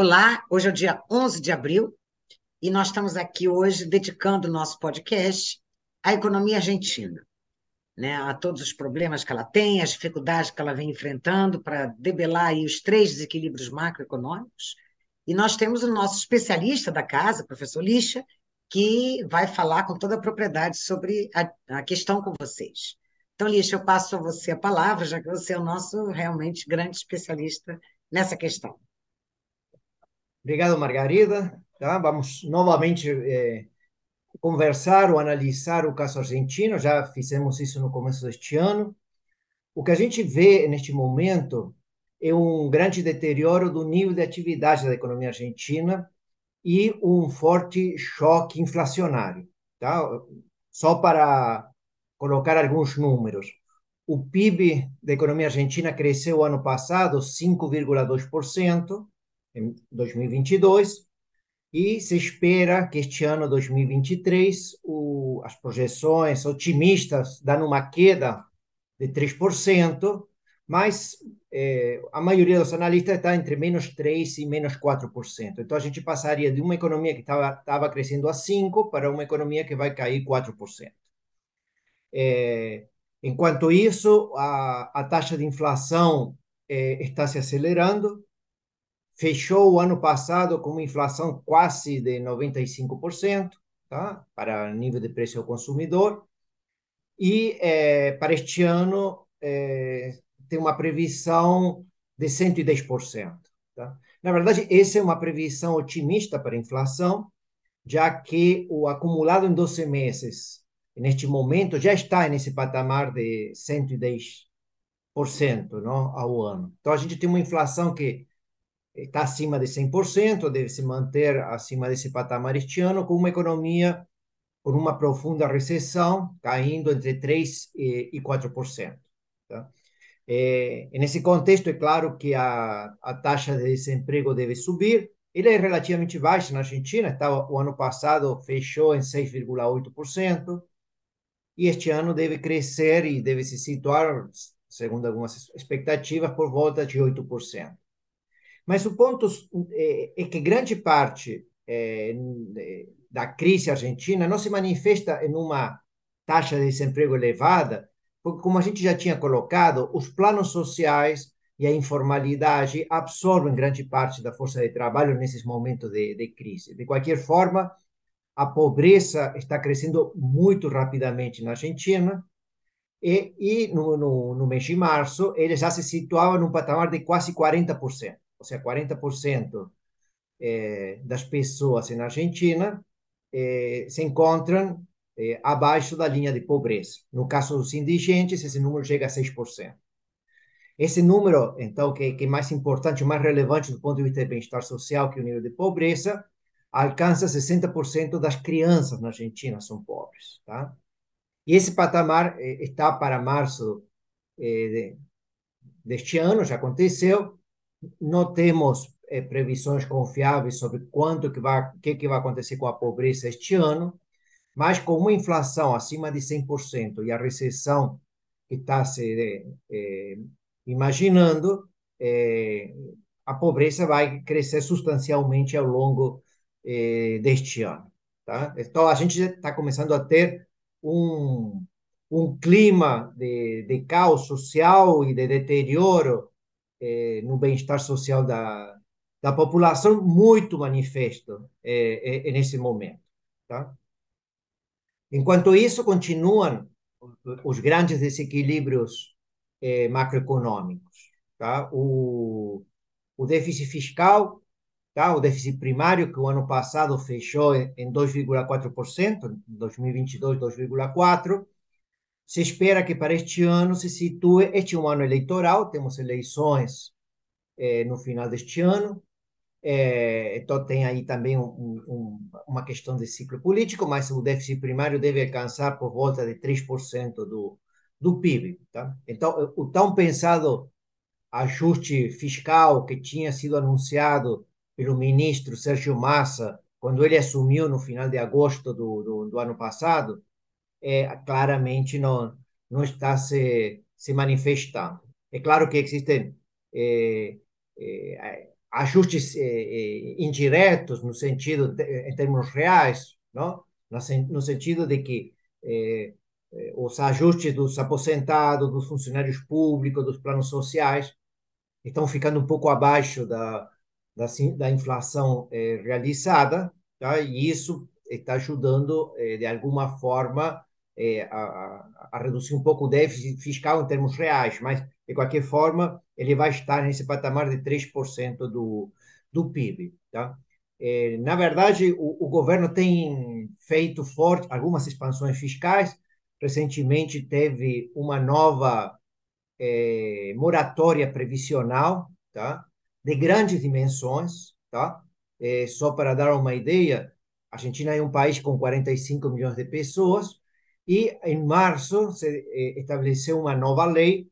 Olá, hoje é o dia 11 de abril e nós estamos aqui hoje dedicando o nosso podcast à economia argentina, né, a todos os problemas que ela tem, as dificuldades que ela vem enfrentando para debelar os três desequilíbrios macroeconômicos. E nós temos o nosso especialista da casa, professor Lixa, que vai falar com toda a propriedade sobre a, a questão com vocês. Então, Lixa, eu passo a você a palavra, já que você é o nosso realmente grande especialista nessa questão. Obrigado, Margarida. Tá? Vamos novamente eh, conversar ou analisar o caso argentino. Já fizemos isso no começo deste ano. O que a gente vê neste momento é um grande deterioro do nível de atividade da economia argentina e um forte choque inflacionário. Tá? Só para colocar alguns números. O PIB da economia argentina cresceu ano passado 5,2%, em 2022, e se espera que este ano, 2023, o, as projeções otimistas dão uma queda de 3%, mas eh, a maioria dos analistas está entre menos 3% e menos 4%. Então, a gente passaria de uma economia que estava crescendo a 5% para uma economia que vai cair 4%. Eh, enquanto isso, a, a taxa de inflação eh, está se acelerando, fechou o ano passado com uma inflação quase de 95%, tá? para nível de preço ao consumidor, e é, para este ano é, tem uma previsão de 110%. Tá? Na verdade, essa é uma previsão otimista para a inflação, já que o acumulado em 12 meses, neste momento, já está nesse patamar de 110% não, ao ano. Então, a gente tem uma inflação que está acima de 100%, deve se manter acima desse patamar este ano, com uma economia com uma profunda recessão, caindo entre 3% e 4%. Tá? É, nesse contexto, é claro que a, a taxa de desemprego deve subir, ele é relativamente baixa na Argentina, tá, o ano passado fechou em 6,8%, e este ano deve crescer e deve se situar, segundo algumas expectativas, por volta de 8%. Mas o ponto é, é que grande parte é, da crise argentina não se manifesta em uma taxa de desemprego elevada, porque, como a gente já tinha colocado, os planos sociais e a informalidade absorvem grande parte da força de trabalho nesses momentos de, de crise. De qualquer forma, a pobreza está crescendo muito rapidamente na Argentina, e, e no, no, no mês de março, ele já se situava num patamar de quase 40% ou seja, 40% eh, das pessoas na Argentina eh, se encontram eh, abaixo da linha de pobreza. No caso dos indigentes, esse número chega a 6%. Esse número, então, que, que é mais importante, mais relevante do ponto de vista do bem-estar social, que o nível de pobreza, alcança 60% das crianças na Argentina são pobres. Tá? E esse patamar está para março de, deste ano, já aconteceu, não temos é, previsões confiáveis sobre quanto que vai, que, que vai acontecer com a pobreza este ano, mas com uma inflação acima de 100% e a recessão que está se é, imaginando, é, a pobreza vai crescer substancialmente ao longo deste ano. Tá? Então, a gente está começando a ter um, um clima de, de caos social e de deterioro é, no bem-estar social da, da população muito manifesto é, é, nesse momento. Tá? Enquanto isso, continuam os grandes desequilíbrios macroeconômicos. Tá? O, o déficit fiscal, tá? o déficit primário, que o ano passado fechou em 2,4%, 2022, 2,4%, se espera que para este ano se situe, este é um ano eleitoral, temos eleições é, no final deste ano, é, então tem aí também um, um, uma questão de ciclo político, mas o déficit primário deve alcançar por volta de 3% do, do PIB. Tá? Então, o tão pensado ajuste fiscal que tinha sido anunciado pelo ministro Sérgio Massa, quando ele assumiu no final de agosto do, do, do ano passado, é, claramente não, não está se, se manifestando. É claro que existem é, é, ajustes eh, indiretos no sentido em termos reais, não? no sentido de que eh, os ajustes dos aposentados, dos funcionários públicos, dos planos sociais estão ficando um pouco abaixo da, da, da inflação realizada, tá? e isso está ajudando, de alguma forma, eh, a, a, reduzir um pouco o déficit fiscal em termos reais, mas, de qualquer forma, ele vai estar nesse patamar de 3% do, do PIB. Tá? na verdade, o, o governo tem feito forte algumas expansões fiscais, recentemente teve uma nova é, moratória previsional, tá? de grandes dimensões. Tá? É, só para dar uma ideia, a Argentina é um país com 45 milhões de pessoas e em março se é, estabeleceu uma nova lei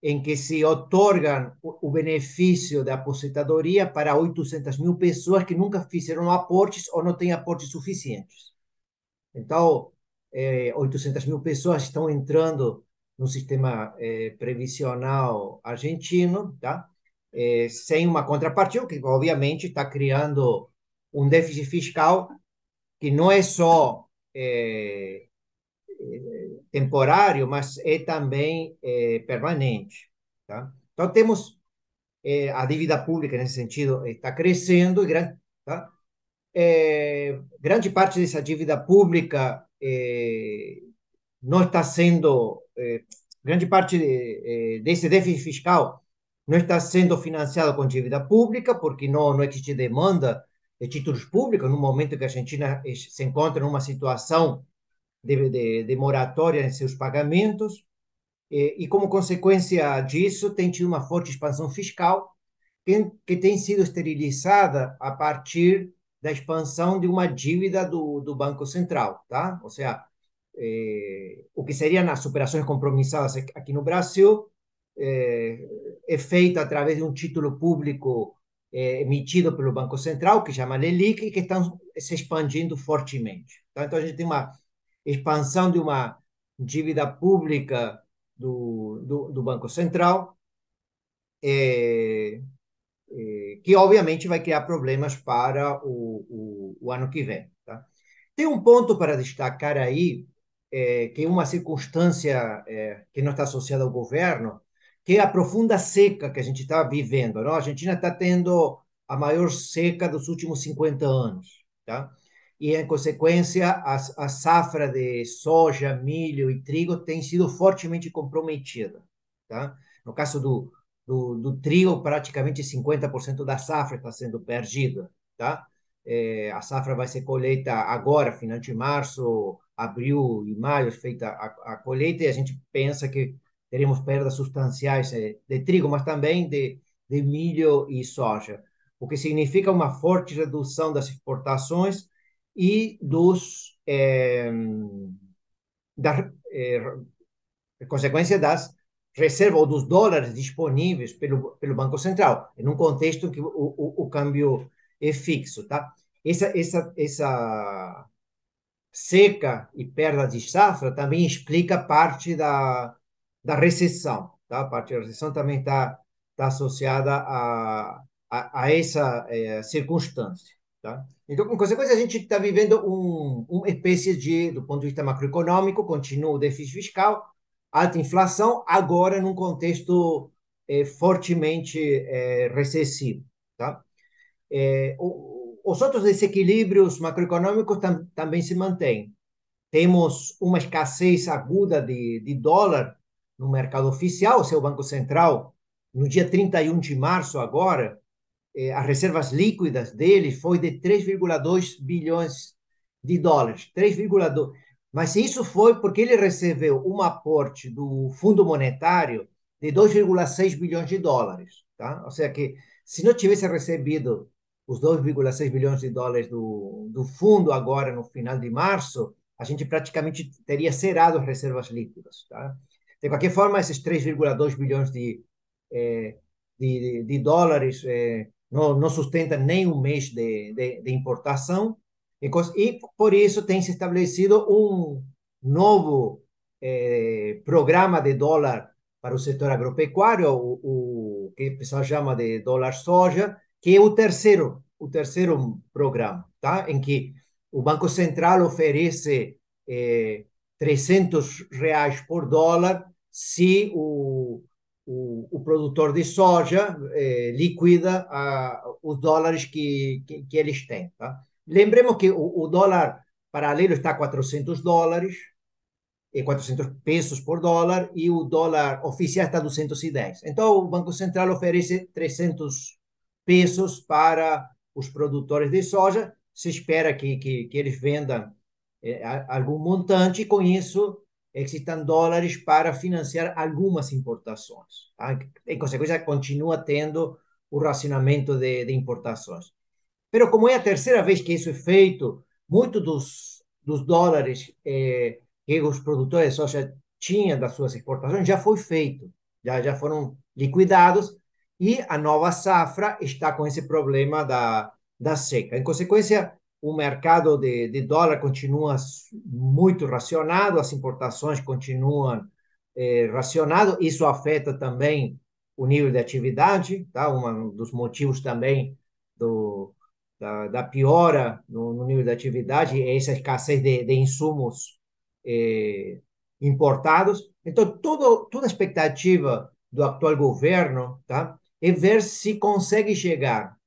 em que se otorgam o benefício da aposentadoria para 800 mil pessoas que nunca fizeram aportes ou não têm aportes suficientes. Então, é, 800 mil pessoas estão entrando no sistema é, previsional argentino, tá? Sem uma contrapartida, que obviamente está criando um déficit fiscal que não é só temporário, mas é também é, permanente. Tá? Então, temos é, a dívida pública, nesse sentido, está crescendo, e tá? grande parte dessa dívida pública não está sendo, eh, grande parte de, eh, desse déficit fiscal não está sendo financiado com dívida pública, porque não, não existe demanda de títulos públicos, no momento que a Argentina se encontra numa situação de, de, de moratória em seus pagamentos, e, e, como consequência disso, tem tido uma forte expansão fiscal, que, que tem sido esterilizada a partir da expansão de uma dívida do, do Banco Central, tá? Ou seja, eh, o que seriam as operações compromissadas aqui no Brasil, eh, é feita através de um título público eh, emitido pelo Banco Central, que chama LELIC, e que estão se expandindo fortemente. Tá? Então, a gente tem uma expansão de uma dívida pública do, do, do Banco Central, é, é, que obviamente vai criar problemas para o, o, o ano que vem. Tá? Tem um ponto para destacar aí, é, que é uma circunstância é, que não está associada ao governo, que é a profunda seca que a gente está vivendo. Não? A Argentina está tendo a maior seca dos últimos 50 anos. Tá? E, em consequência, a, a safra de soja, milho e trigo tem sido fortemente comprometida. Tá? No caso do, do, do trigo, praticamente 50% da safra está sendo perdida. Tá? É, a safra vai ser colheita agora, final de março, abril e maio, feita a, a colheita, e a gente pensa que teremos perdas substanciais eh, de trigo, mas também de, de milho e soja, o que significa uma forte redução das exportações e dos eh, da eh, consequência das reservas ou dos dólares disponíveis pelo pelo Banco Central, em um contexto em que o, o, o câmbio é fixo, tá? Essa essa essa seca e perda de safra também explica parte da, da recessão. Tá? A parte da recessão também está tá associada a, a, a essa é, circunstância. Tá? Então, com consequência, a gente está vivendo um, uma espécie de, do ponto de vista macroeconômico, continua o déficit fiscal, alta inflação, agora num contexto é, fortemente é, recessivo. Tá? É, o, os outros desequilíbrios macroeconômicos tam, também se mantêm. Temos uma escassez aguda de, de dólar no mercado oficial, o seu Banco Central, no dia 31 de março agora, eh, as reservas líquidas dele foi de 3,2 bilhões de dólares. 3,2. Mas isso foi porque ele recebeu um aporte do Fundo Monetário de 2,6 bilhões de dólares. Tá? Ou seja, que se não tivesse recebido os 2,6 bilhões de dólares do, do fundo agora no final de março, a gente praticamente teria zerado as reservas líquidas. Tá? De qualquer forma, esses 3,2 bilhões de, eh, de, de, dólares eh, não, não sustentam nem um mês de, de, de importação, e, e, por isso tem se estabelecido um novo eh, programa de dólar para o setor agropecuário, o, o que o pessoal chama de dólar soja, que é o terceiro, o terceiro programa, tá? em que o Banco Central oferece eh, 300 reais por dólar se o, o, o produtor de soja eh, liquida os dólares que, que, que, eles têm. Tá? Lembremos que o, o dólar paralelo está a 400 dólares, 400 pesos por dólar, e o dólar oficial está a 210. Então, o Banco Central oferece 300 pesos para os produtores de soja. Se espera que, que, que eles vendam é, algum montante, e com isso existam dólares para financiar algumas importações. Tá? Em consequência, continua tendo o racionamento de, de importações. Mas, como é a terceira vez que isso é feito, muito dos, dos dólares eh, que os produtores de soja tinham das suas exportações já foi feito, já, já foram liquidados, e a nova safra está com esse problema da, da seca. Em consequência, o mercado de, de dólar continua muito racionado, as importações continuam eh, racionado, isso afeta também o nível de atividade, tá? Um dos motivos também do, da, da piora no, no, nível de atividade é essa escassez de, de insumos eh, importados. Então, todo, toda a expectativa do atual governo tá? é ver se consegue chegar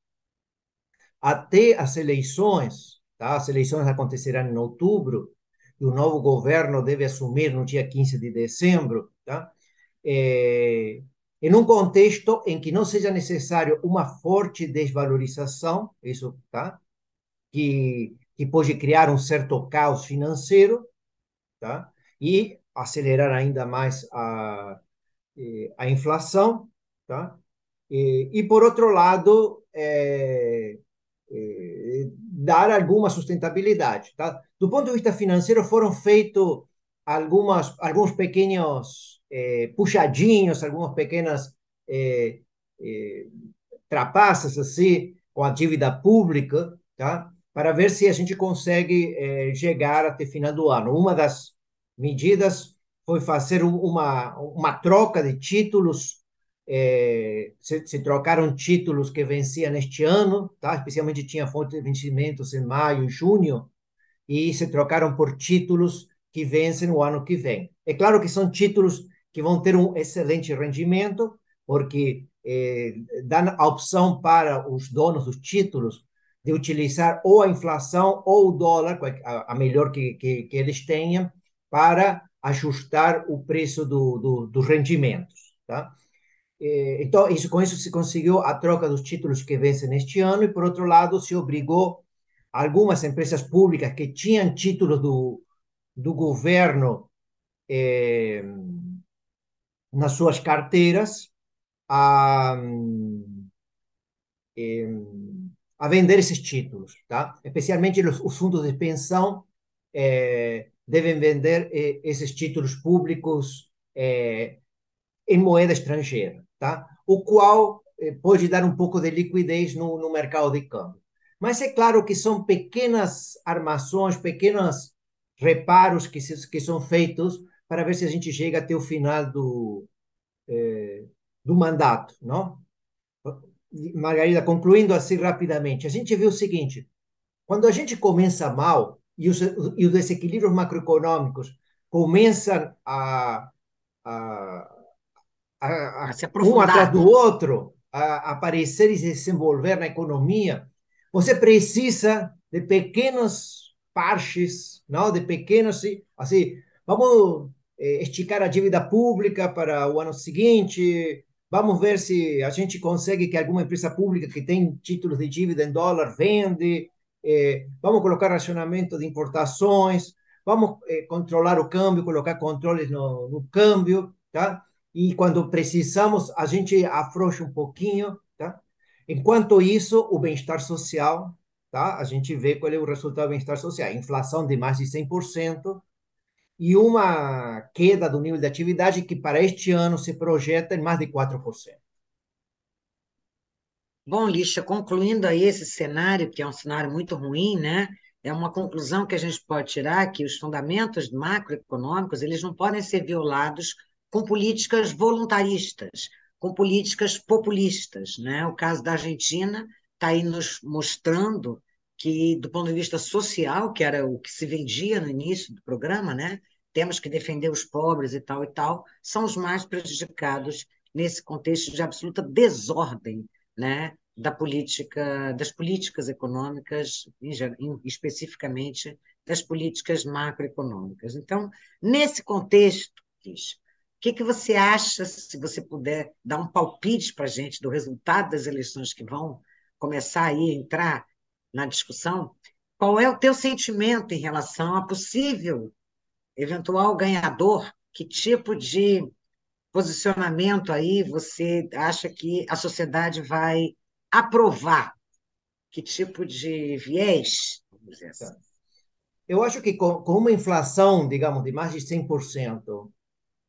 até as eleições, tá? As eleições acontecerão em outubro e o novo governo deve assumir no dia 15 de dezembro, tá? É, em um contexto em que não seja necessário uma forte desvalorização, isso, tá? Que, que pode criar um certo caos financeiro, tá? E acelerar ainda mais a, a inflação, tá? E, e por outro lado, é, dar alguma sustentabilidade. Tá? Do ponto de vista financeiro, foram feitos algumas, alguns pequenos eh, puxadinhos, algumas pequenas eh, eh, trapaças assim, com a dívida pública, tá? para ver se a gente consegue eh, chegar até final do ano. Uma das medidas foi fazer uma, uma troca de títulos é, se, se, trocaram títulos que venciam neste ano, tá? especialmente tinha fonte de vencimentos em maio e junho, e se trocaram por títulos que vencem no ano que vem. É claro que são títulos que vão ter um excelente rendimento, porque é, dão a opção para os donos dos títulos de utilizar ou a inflação ou o dólar, a, a melhor que, que, que, eles tenham, para ajustar o preço do, do, dos rendimentos. Tá? Então, isso, com isso se conseguiu a troca dos títulos que vencem neste ano, e, por outro lado, se obrigou algumas empresas públicas que tinham títulos do, do governo eh, nas suas carteiras a, eh, a vender esses títulos. Tá? Especialmente os, os fundos de pensão eh, devem vender esses títulos públicos em moeda estrangeira tá? o qual eh, pode dar um pouco de liquidez no, no mercado de câmbio. Mas é claro que são pequenas armações, pequenos reparos que, se, que são feitos para ver se a gente chega até o final do, eh, do mandato. Não? Margarida, concluindo assim rapidamente, a gente vê o seguinte: quando a gente começa mal e os, e os desequilíbrios macroeconômicos começam a, a a, a, um atrás do outro, a, aparecer e se desenvolver na economia, você precisa de pequenos parches, não? de pequenos, assim, vamos eh, esticar a dívida pública para o ano seguinte, vamos ver se a gente consegue que alguma empresa pública que tem títulos de dívida em dólar vende, eh, vamos colocar racionamento de importações, vamos eh, controlar o câmbio, colocar controles no, no câmbio, tá? E quando precisamos, a gente afrouxa um pouquinho, tá? Enquanto isso, o bem-estar social, tá? A gente vê qual é o resultado do bem-estar social. Inflação de mais de 100% e uma queda do nível de atividade que para este ano se projeta em mais de 4%. Bom, Lixa, concluindo aí esse cenário, que é um cenário muito ruim, né? É uma conclusão que a gente pode tirar que os fundamentos macroeconômicos, eles não podem ser violados com políticas voluntaristas, com políticas populistas. Né? O caso da Argentina está aí nos mostrando que, do ponto de vista social, que era o que se vendia no início do programa, né? temos que defender os pobres e tal e tal, são os mais prejudicados nesse contexto de absoluta desordem né? da política, das políticas econômicas, especificamente das políticas macroeconômicas. Então, nesse contexto, que, que você acha, se você puder dar um palpite para a gente do resultado das eleições que vão começar aí a entrar na discussão, qual é o teu sentimento em relação a possível eventual ganhador? Que tipo de posicionamento aí você acha que a sociedade vai aprovar? Que tipo de viés? Vamos dizer assim. Eu acho que com, uma inflação, digamos, de mais de 100%,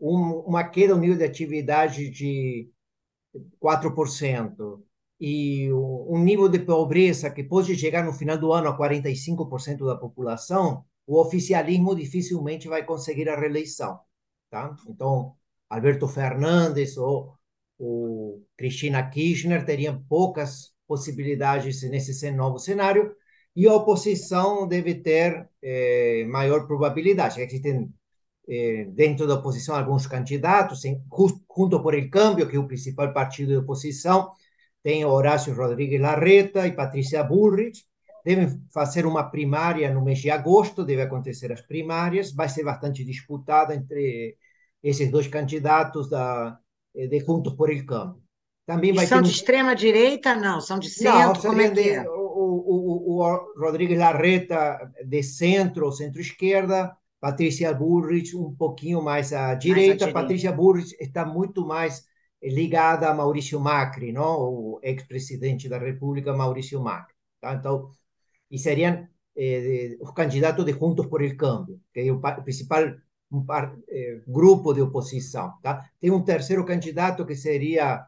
um, uma queda no nível de atividade de 4%, e um nível de pobreza que pode chegar no final do ano a 45% da população, o oficialismo dificilmente vai conseguir a reeleição. Tá? Então, Alberto Fernandes ou Cristina Kirchner teriam poucas possibilidades nesse novo cenário, e a oposição deve ter eh, maior probabilidade. Existem eh, dentro da oposição alguns candidatos, em, junto por el Cambio, que é o principal partido da oposição, tem Horácio Rodrigues Larreta e Patrícia Bullrich, devem fazer uma primária no mês de agosto, deve acontecer as primárias, vai ser bastante disputada entre esses dois candidatos da, eh, de Juntos por el Cambio. Também são de extrema direita, não? São de centro? Não, como é que é? o, o, o Rodrigues Larreta de centro, centro-esquerda, Patrícia Bullrich um pouquinho mais à direita. Mais Patrícia Bullrich está muito mais ligada a Maurício Macri, não? o ex-presidente da República, Maurício Macri. Tá? Então, e seriam eh, os candidatos de Juntos por el Cambio, que é o principal um, eh, grupo de oposição. Tá? Tem um terceiro candidato que seria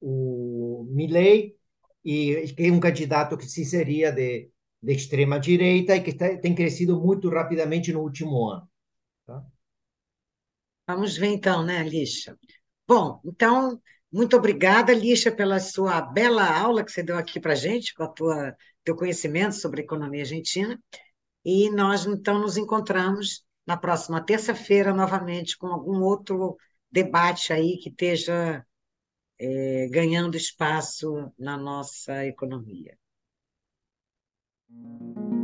o Milley, e que é um candidato que se seria de, de extrema direita e que tem crescido muito rapidamente no último ano. Tá? Vamos ver então, né, Lixa? Bom, então, muito obrigada, Lixa, pela sua bela aula que você deu aqui para gente, com a tua teu conhecimento sobre a economia argentina. E nós, então, nos encontramos na próxima terça-feira, novamente, com algum outro debate aí que esteja é, ganhando espaço na nossa economia. Thank you.